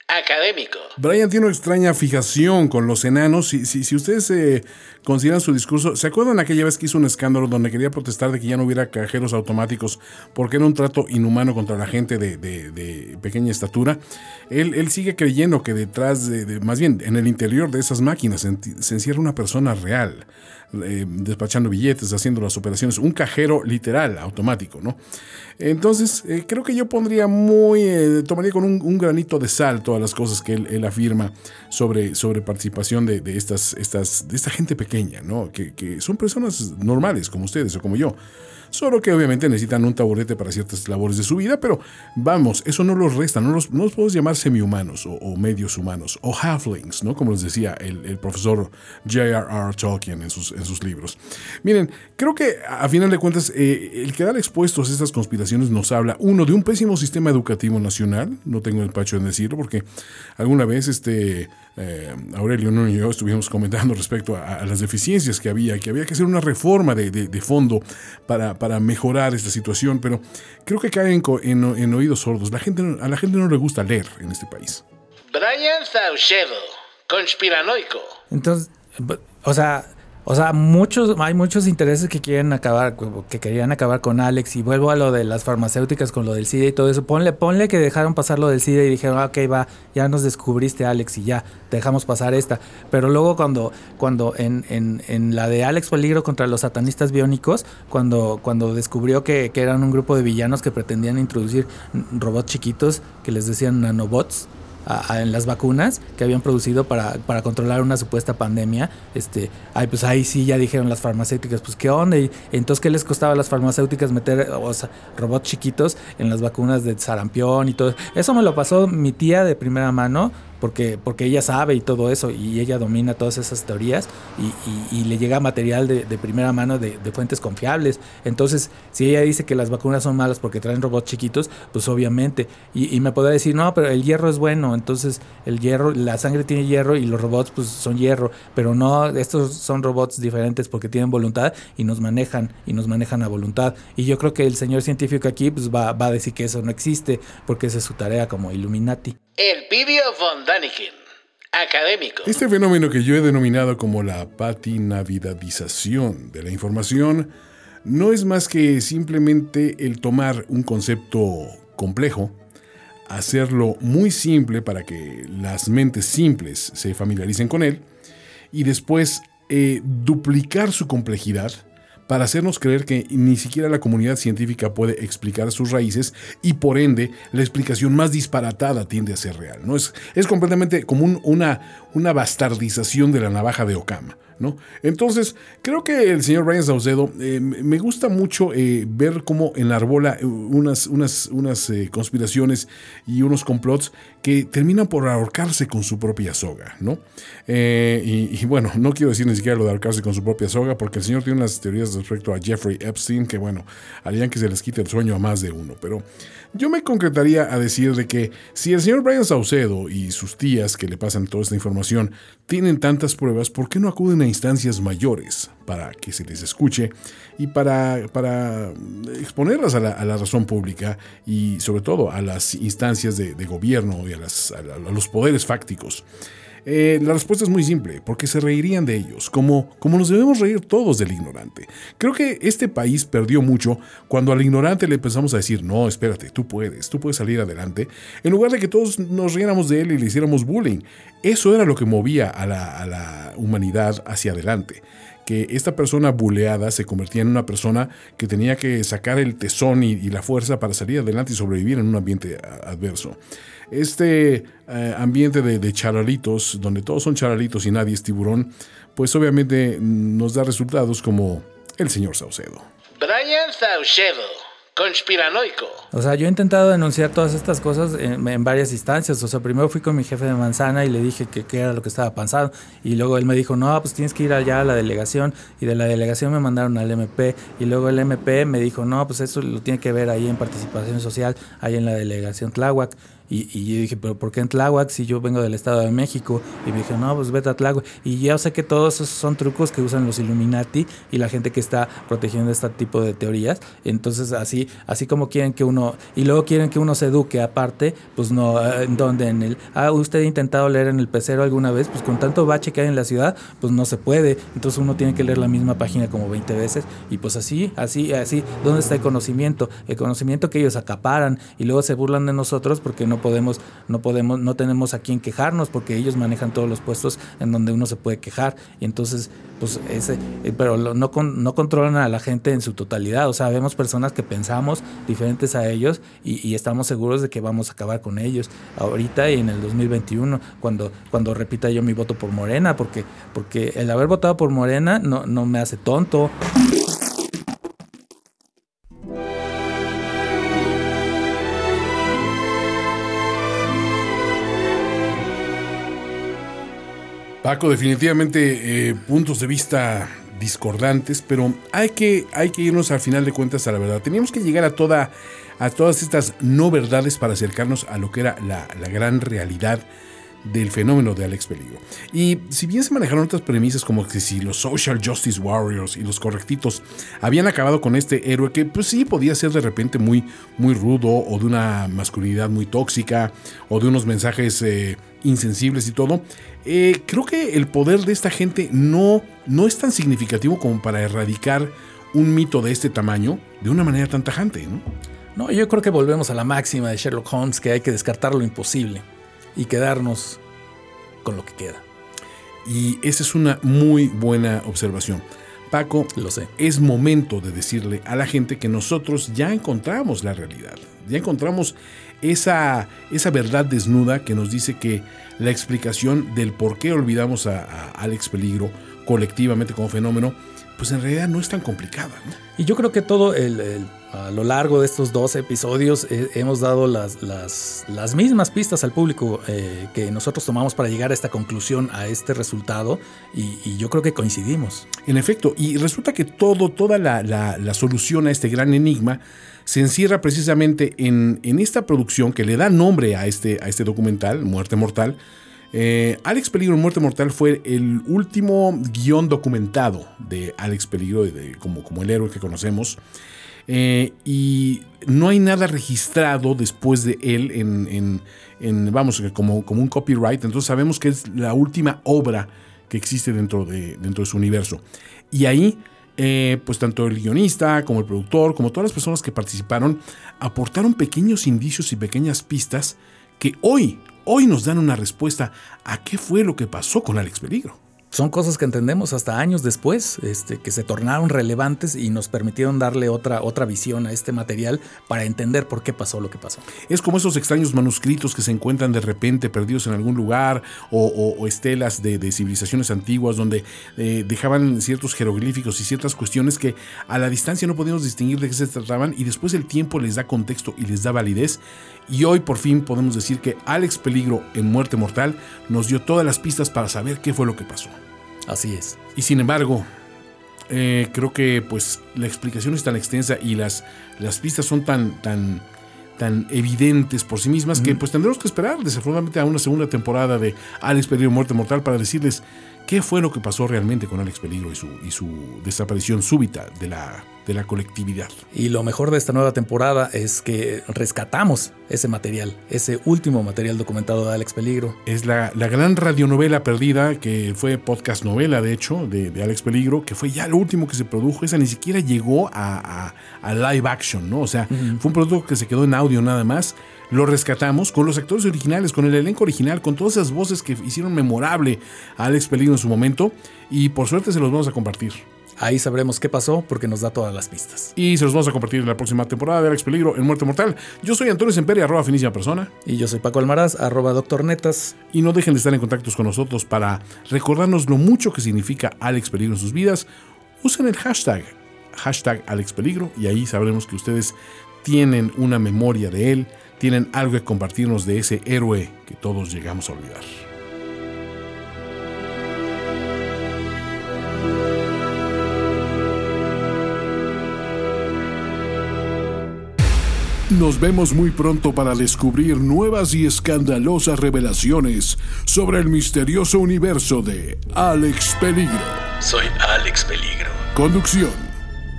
Académico. Brian tiene una extraña fijación con los enanos. Si, si, si ustedes eh, consideran su discurso, ¿se acuerdan aquella vez que hizo un escándalo donde quería protestar de que ya no hubiera cajeros automáticos porque era un trato inhumano contra la gente de, de- pequeña estatura? Él, él sigue creyendo que detrás de, más bien, en el interior de esas máquinas se encierra una persona real, eh, despachando billetes, haciendo las operaciones, un cajero literal, automático, ¿no? Entonces, eh, creo que yo pondría muy, eh, tomaría con un, granito de sal todas las cosas que él, afirma sobre, sobre participación de, estas, estas, de esta gente pequeña, ¿no? Que son personas normales como ustedes o como yo. Solo que obviamente necesitan un taburete para ciertas labores de su vida, pero vamos, eso no los resta, no los, no los podemos llamar semi-humanos o, medios humanos, o halflings, ¿no? Como les decía el, el profesor J.R.R. Tolkien en sus, en sus libros. Miren, creo que a final de cuentas, eh, el quedar expuestos a estas conspiraciones nos habla, uno, de un pésimo sistema educativo nacional, no tengo el pacho en decirlo, porque alguna vez este eh, Aurelio ¿no? y yo estuvimos comentando respecto a, a las deficiencias que había, que había que hacer una reforma de, de- de fondo para, para mejorar esta situación, pero creo que caen co- en, en oídos sordos. La gente, a la gente no le gusta leer en este país. Brian Saucedo. Conspiranoico. Entonces, o sea, o sea, muchos, hay muchos intereses que quieren acabar, que querían acabar con Alex. Y vuelvo a lo de las farmacéuticas con lo del SIDA y todo eso. Ponle, ponle que dejaron pasar lo del SIDA y dijeron, "Ah, ok, va, ya nos descubriste, Alex, y ya, dejamos pasar esta. Pero luego cuando, cuando en, en, en la de Alex Peligro contra los satanistas biónicos, cuando, cuando descubrió que, que eran un grupo de villanos que pretendían introducir robots chiquitos que les decían nanobots en las vacunas que habían producido para, para controlar una supuesta pandemia, este, ay, pues ahí sí ya dijeron las farmacéuticas, pues qué onda, y entonces qué les costaba a las farmacéuticas meter o sea, robots chiquitos en las vacunas de sarampión y todo. Eso me lo pasó mi tía de primera mano. Porque, porque ella sabe y todo eso, y ella domina todas esas teorías, y, y- y le llega material de, de primera mano de, de fuentes confiables. Entonces, si ella dice que las vacunas son malas porque traen robots chiquitos, pues obviamente. Y, y me podrá decir, no, pero el hierro es bueno, entonces el hierro, la sangre tiene hierro y los robots pues son hierro, pero no, estos son robots diferentes porque tienen voluntad y nos manejan, y nos manejan a voluntad. Y yo creo que el señor científico aquí pues va, va a decir que eso no existe, porque esa es su tarea como Illuminati. El Pidio von Este fenómeno que yo he denominado como la patinavidadización de la información no es más que simplemente el tomar un concepto complejo, hacerlo muy simple para que las mentes simples se familiaricen con él y después eh, duplicar su complejidad para hacernos creer que ni siquiera la comunidad científica puede explicar sus raíces y por ende la explicación más disparatada tiende a ser real. ¿no? Es, es completamente como un- una, una bastardización de la navaja de Okama. ¿No? Entonces, creo que el señor Brian Saucedo eh, me gusta mucho eh, ver cómo enarbola eh, unas, unas, unas conspiraciones y unos complots que terminan por ahorcarse con su propia soga. ¿no? Y, y bueno, no quiero decir ni siquiera lo de ahorcarse con su propia soga, porque el señor tiene unas teorías respecto a Jeffrey Epstein que, bueno, harían que se les quite el sueño a más de uno. Pero yo me concretaría a decir de que si el señor Brian Saucedo y sus tías que le pasan toda esta información tienen tantas pruebas, ¿por qué no acuden a instancias mayores para que se les escuche y para, para exponerlas a la, razón pública y sobre todo a las instancias de, gobierno y a, las- a a los poderes fácticos? Eh, la respuesta es muy simple, porque se reirían de ellos, como, como nos debemos reír todos del ignorante. Creo que este país perdió mucho cuando al ignorante le empezamos a decir, no, espérate, tú puedes, tú puedes salir adelante, en lugar de que todos nos riéramos de él y le hiciéramos bullying. Eso era lo que movía a la, humanidad hacia adelante que esta persona buleada se convertía en una persona que tenía que sacar el tesón y, la fuerza para salir adelante y sobrevivir en un ambiente adverso. Este eh, ambiente de, de charalitos, donde todos son charalitos y nadie es tiburón, pues obviamente nos da resultados como el señor Saucedo. Brian Saucedo, conspiranoico. O sea, yo he intentado denunciar todas estas cosas en, en varias instancias. O sea, primero fui con mi jefe de manzana y le dije que qué era lo que estaba pasando. Y luego él me dijo, no, pues tienes que ir allá a la delegación. Y de la delegación me mandaron al MP. Y luego el MP me dijo, no, pues eso lo tiene que ver ahí en participación social, ahí en la delegación Tláhuac. Y, y yo dije, pero ¿por qué en Tláhuac si yo vengo del Estado de México? Y me dijo, no, pues vete a Tláhuac. Y yo sé que todos esos son trucos que usan los Illuminati y la gente que está protegiendo este tipo de teorías. Entonces, así, así como quieren que uno, y luego quieren que uno se eduque aparte, pues no, eh, ¿en dónde? En el, ah, usted ha intentado leer en el pecero alguna vez, pues con tanto bache que hay en la ciudad, pues no se puede. Entonces uno tiene que leer la misma página como 20 veces. Y pues así, así, así, ¿dónde está el conocimiento? El conocimiento que ellos acaparan y luego se burlan de nosotros porque no podemos, no podemos, no tenemos a quién quejarnos porque ellos manejan todos los puestos en donde uno se puede quejar. Y entonces, pues ese, eh, pero no, con- no controlan a la gente en su totalidad. O sea, vemos personas que pensamos diferentes a ellos y, y estamos seguros de que vamos a acabar con ellos ahorita y en el 2021, cuando, cuando repita yo mi voto por Morena, porque, porque el haber votado por Morena no, no me hace tonto. Paco, definitivamente eh, puntos de vista discordantes, pero hay que, hay que irnos al final de cuentas a la verdad. Teníamos que llegar a, toda, a todas estas no verdades para acercarnos a lo que era la, la gran realidad del fenómeno de Alex Peligro. Y si bien se manejaron otras premisas como que si los social justice warriors y los correctitos habían acabado con este héroe que pues sí podía ser de repente muy, muy rudo o de una masculinidad muy tóxica o de unos mensajes eh, insensibles y todo, eh, creo que el poder de esta gente no, no es tan significativo como para erradicar un mito de este tamaño de una manera tan tajante, ¿no? No, yo creo que volvemos a la máxima de Sherlock Holmes que hay que descartar lo imposible y quedarnos con lo que queda. Y esa es una muy buena observación. Paco, Lo sé. es momento de decirle a la gente que nosotros ya encontramos la realidad, ya encontramos esa, esa verdad desnuda que nos dice que la explicación del por qué olvidamos a, a Alex Peligro colectivamente como fenómeno, pues en realidad no es tan complicada. ¿no? Y yo creo que todo el, el- a lo largo de estos dos episodios eh, hemos dado las, las, mismas pistas al público eh, que nosotros tomamos para llegar a esta conclusión, a este resultado, y, yo creo que coincidimos. En efecto, y resulta que todo, toda la, la- solución a este gran enigma se encierra precisamente en, en esta producción que le da nombre a este, a este documental, Muerte Mortal. Eh, Alex Peligro, Muerte Mortal, fue el último guion documentado de Alex Peligro, de- como, como el héroe que conocemos. Eh, y no hay nada registrado después de él en, vamos, como, como un copyright. Entonces sabemos que es la última obra que existe dentro de, dentro de su universo. Y ahí, eh, pues tanto el guionista como el productor, como todas las personas que participaron, aportaron pequeños indicios y pequeñas pistas que hoy, hoy nos dan una respuesta a qué fue lo que pasó con Alex Peligro. Son cosas que entendemos hasta años después, este, que se tornaron relevantes y nos permitieron darle otra, otra visión a este material para entender por qué pasó lo que pasó. Es como esos extraños manuscritos que se encuentran de repente perdidos en algún lugar o, estelas de, de civilizaciones antiguas donde eh, dejaban ciertos jeroglíficos y ciertas cuestiones que a la distancia no podíamos distinguir de qué se trataban y después el tiempo les da contexto y les da validez. Y hoy por fin podemos decir que Alex Peligro en Muerte Mortal nos dio todas las pistas para saber qué fue lo que pasó. Así es. Y sin embargo, eh, creo que pues la explicación es tan extensa y las, las pistas son tan, tan, tan evidentes por sí mismas que pues tendremos que esperar desafortunadamente a una segunda temporada de Alex Peligro Muerte Mortal para decirles qué fue lo que pasó realmente con Alex Peligro y su, y su desaparición súbita de la, de la colectividad. Y lo mejor de esta nueva temporada es que rescatamos ese material, ese último material documentado de Alex Peligro. Es la, la gran radionovela perdida, que fue podcast novela, de hecho, de, de Alex Peligro, que fue ya lo último que se produjo. Esa ni siquiera llegó a, a- a live action, ¿no? O sea, fue un producto que se quedó en audio nada más. Lo rescatamos con los actores originales, con el elenco original, con todas esas voces que hicieron memorable a Alex Peligro en su momento. Y por suerte se los vamos a compartir. Ahí sabremos qué pasó porque nos da todas las pistas. Y se los vamos a compartir en la próxima temporada de Alex Peligro en Muerte Mortal. Yo soy Antonio Semperi, arroba finísima persona. Y yo soy Paco Almaraz, arroba doctor Netas. Y no dejen de estar en contacto con nosotros para recordarnos lo mucho que significa Alex Peligro en sus vidas. Usen el hashtag, hashtag Alex Peligro, y ahí sabremos que ustedes tienen una memoria de él, tienen algo que compartirnos de ese héroe que todos llegamos a olvidar. Nos vemos muy pronto para descubrir nuevas y escandalosas revelaciones sobre el misterioso universo de Alex Peligro. Soy Alex Peligro. Conducción: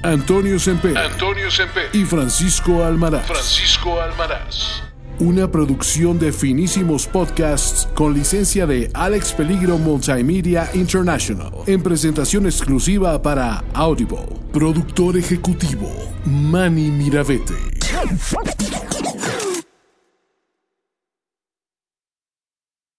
Antonio Semper Antonio Semper. y Francisco Almaraz. Francisco Almaraz. Una producción de finísimos podcasts con licencia de Alex Peligro Multimedia International. En presentación exclusiva para Audible. Productor ejecutivo: Manny Miravete.